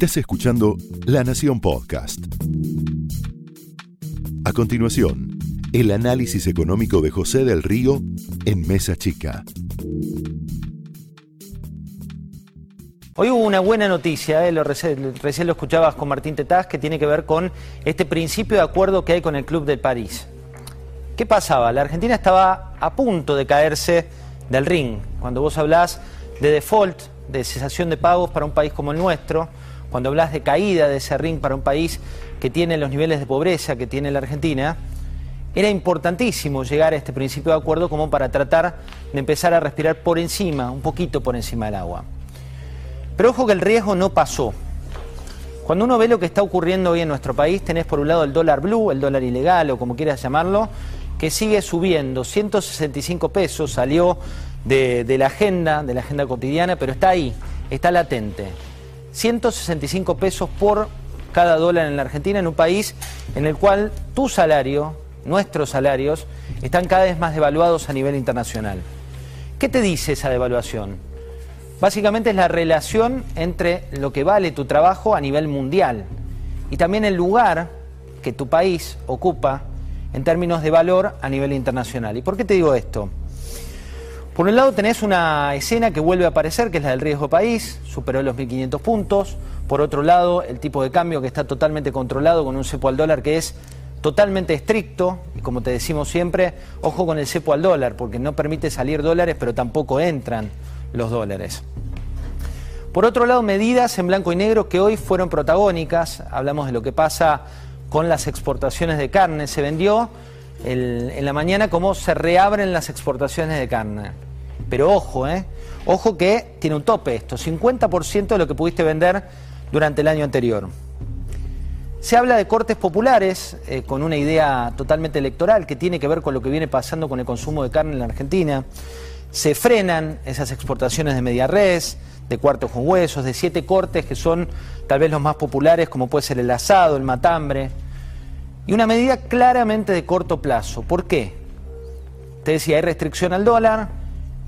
Estás escuchando La Nación Podcast. A continuación, el análisis económico de José del Río en Mesa Chica. Hoy hubo una buena noticia, eh, recién lo escuchabas con Martín Tetaz, que tiene que ver con este principio de acuerdo que hay con el Club de París. ¿Qué pasaba? La Argentina estaba a punto de caerse del ring. Cuando vos hablás de default, de cesación de pagos para un país como el nuestro, cuando hablas de caída de ese ring para un país que tiene los niveles de pobreza que tiene la Argentina, era importantísimo llegar a este principio de acuerdo como para tratar de empezar a respirar por encima, un poquito por encima del agua. Pero ojo que el riesgo no pasó. Cuando uno ve lo que está ocurriendo hoy en nuestro país, tenés por un lado el dólar blue, el dólar ilegal o como quieras llamarlo, que sigue subiendo, 165 pesos, salió de, de, la agenda, de la agenda cotidiana, pero está ahí, está latente. 165 pesos por cada dólar en la Argentina, en un país en el cual tu salario, nuestros salarios, están cada vez más devaluados a nivel internacional. ¿Qué te dice esa devaluación? Básicamente es la relación entre lo que vale tu trabajo a nivel mundial y también el lugar que tu país ocupa en términos de valor a nivel internacional. ¿Y por qué te digo esto? Por un lado tenés una escena que vuelve a aparecer, que es la del riesgo país, superó los 1.500 puntos. Por otro lado, el tipo de cambio que está totalmente controlado con un cepo al dólar que es totalmente estricto. Y como te decimos siempre, ojo con el cepo al dólar, porque no permite salir dólares, pero tampoco entran los dólares. Por otro lado, medidas en blanco y negro que hoy fueron protagónicas. Hablamos de lo que pasa con las exportaciones de carne. Se vendió en la mañana cómo se reabren las exportaciones de carne. Pero ojo, ¿eh? Ojo que tiene un tope esto, 50% de lo que pudiste vender durante el año anterior. Se habla de cortes populares eh, con una idea totalmente electoral que tiene que ver con lo que viene pasando con el consumo de carne en la Argentina. Se frenan esas exportaciones de media res, de cuartos con huesos, de siete cortes que son tal vez los más populares, como puede ser el asado, el matambre. Y una medida claramente de corto plazo. ¿Por qué? Te decía, hay restricción al dólar,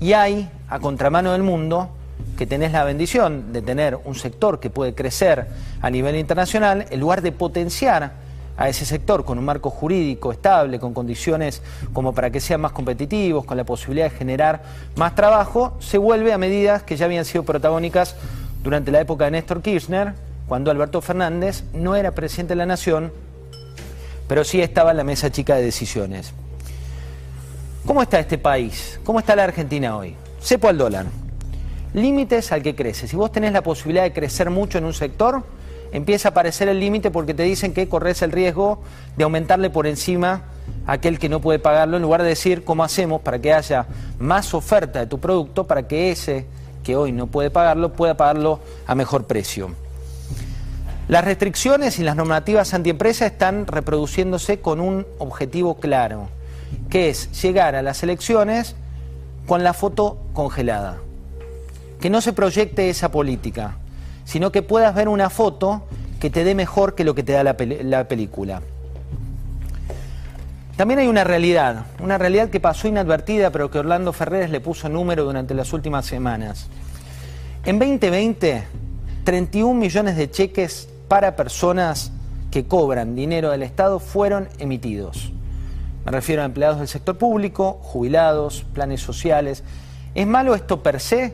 y hay, a contramano del mundo, que tenés la bendición de tener un sector que puede crecer a nivel internacional, en lugar de potenciar a ese sector con un marco jurídico estable, con condiciones como para que sean más competitivos, con la posibilidad de generar más trabajo, se vuelve a medidas que ya habían sido protagónicas durante la época de Néstor Kirchner, cuando Alberto Fernández no era presidente de la Nación, pero sí estaba en la mesa chica de decisiones. ¿Cómo está este país? ¿Cómo está la Argentina hoy? Cepo al dólar. Límites al que crece. Si vos tenés la posibilidad de crecer mucho en un sector, empieza a aparecer el límite porque te dicen que corres el riesgo de aumentarle por encima a aquel que no puede pagarlo, en lugar de decir cómo hacemos para que haya más oferta de tu producto, para que ese que hoy no puede pagarlo pueda pagarlo a mejor precio. Las restricciones y las normativas antiempresa están reproduciéndose con un objetivo claro que es llegar a las elecciones con la foto congelada. Que no se proyecte esa política, sino que puedas ver una foto que te dé mejor que lo que te da la, la película. También hay una realidad, una realidad que pasó inadvertida, pero que Orlando Ferreres le puso número durante las últimas semanas. En 2020, 31 millones de cheques para personas que cobran dinero del Estado fueron emitidos. Me refiero a empleados del sector público, jubilados, planes sociales. ¿Es malo esto per se?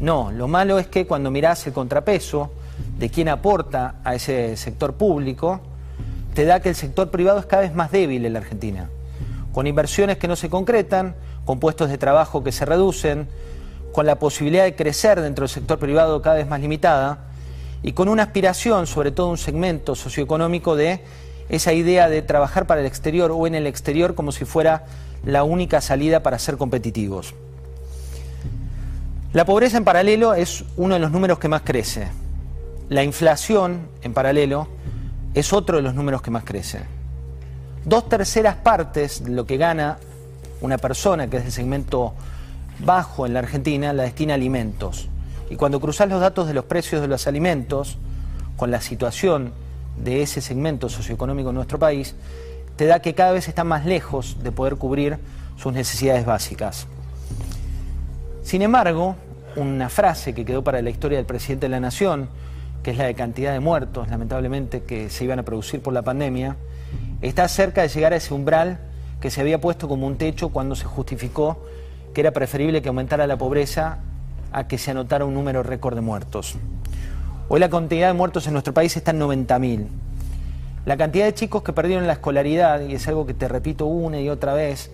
No, lo malo es que cuando mirás el contrapeso de quién aporta a ese sector público, te da que el sector privado es cada vez más débil en la Argentina, con inversiones que no se concretan, con puestos de trabajo que se reducen, con la posibilidad de crecer dentro del sector privado cada vez más limitada y con una aspiración, sobre todo un segmento socioeconómico, de esa idea de trabajar para el exterior o en el exterior como si fuera la única salida para ser competitivos. La pobreza en paralelo es uno de los números que más crece. La inflación en paralelo es otro de los números que más crece. Dos terceras partes de lo que gana una persona que es del segmento bajo en la Argentina la destina a alimentos. Y cuando cruzas los datos de los precios de los alimentos con la situación de ese segmento socioeconómico en nuestro país, te da que cada vez están más lejos de poder cubrir sus necesidades básicas. Sin embargo, una frase que quedó para la historia del presidente de la Nación, que es la de cantidad de muertos, lamentablemente, que se iban a producir por la pandemia, está cerca de llegar a ese umbral que se había puesto como un techo cuando se justificó que era preferible que aumentara la pobreza a que se anotara un número récord de muertos. Hoy la cantidad de muertos en nuestro país está en 90.000. La cantidad de chicos que perdieron la escolaridad, y es algo que te repito una y otra vez,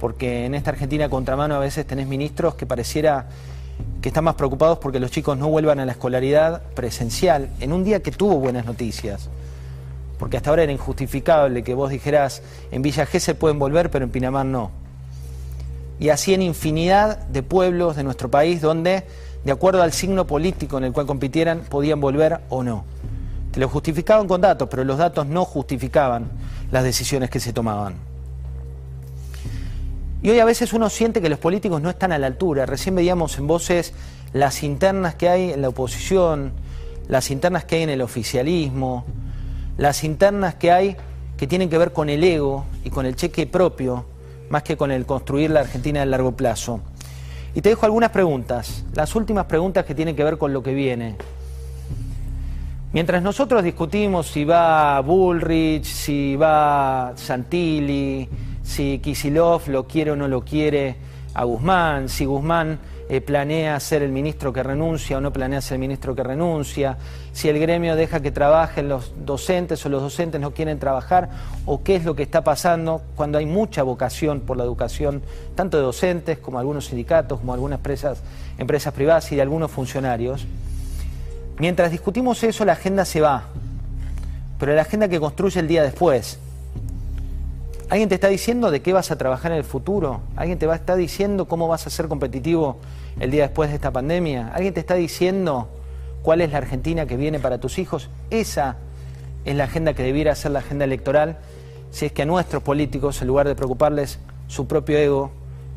porque en esta Argentina contramano a veces tenés ministros que pareciera que están más preocupados porque los chicos no vuelvan a la escolaridad presencial, en un día que tuvo buenas noticias. Porque hasta ahora era injustificable que vos dijeras, en Villa se pueden volver, pero en Pinamar no. Y así en infinidad de pueblos de nuestro país donde, de acuerdo al signo político en el cual compitieran, podían volver o no. Te lo justificaban con datos, pero los datos no justificaban las decisiones que se tomaban. Y hoy a veces uno siente que los políticos no están a la altura. Recién veíamos en voces las internas que hay en la oposición, las internas que hay en el oficialismo, las internas que hay que tienen que ver con el ego y con el cheque propio, más que con el construir la Argentina a largo plazo. Y te dejo algunas preguntas, las últimas preguntas que tienen que ver con lo que viene. Mientras nosotros discutimos si va Bullrich, si va Santilli, si Kisilov lo quiere o no lo quiere a Guzmán, si Guzmán eh, planea ser el ministro que renuncia o no planea ser el ministro que renuncia, si el gremio deja que trabajen los docentes o los docentes no quieren trabajar, o qué es lo que está pasando cuando hay mucha vocación por la educación, tanto de docentes como algunos sindicatos, como algunas empresas, empresas privadas y de algunos funcionarios. Mientras discutimos eso, la agenda se va, pero la agenda que construye el día después, ¿Alguien te está diciendo de qué vas a trabajar en el futuro? ¿Alguien te va a diciendo cómo vas a ser competitivo el día después de esta pandemia? ¿Alguien te está diciendo cuál es la Argentina que viene para tus hijos? Esa es la agenda que debiera ser la agenda electoral si es que a nuestros políticos, en lugar de preocuparles su propio ego,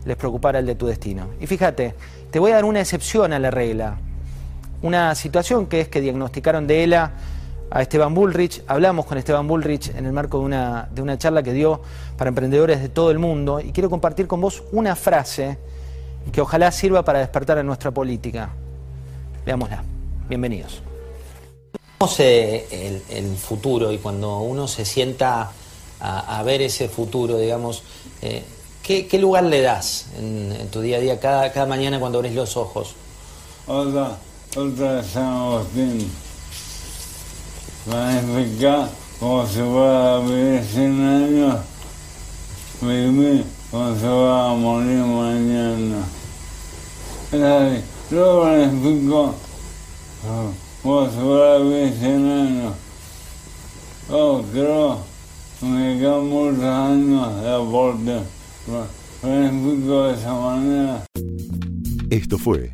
les preocupara el de tu destino. Y fíjate, te voy a dar una excepción a la regla. Una situación que es que diagnosticaron de ELA a Esteban Bullrich. Hablamos con Esteban Bullrich en el marco de una, de una charla que dio para emprendedores de todo el mundo y quiero compartir con vos una frase que ojalá sirva para despertar a nuestra política. Veámosla. Bienvenidos. El, el futuro y cuando uno se sienta a, ver ese futuro, digamos, eh, ¿qué, lugar le das en, tu día a día, cada, cada mañana cuando abres los ojos? Hola, hola, planificar como si fuera vivir 100 años, vivir como si fuera a morir mañana. Es así, yo planifico como si fuera vivir 100 años. Yo creo que me quedan muchos años de aporte. Planifico de esa manera. Esto fue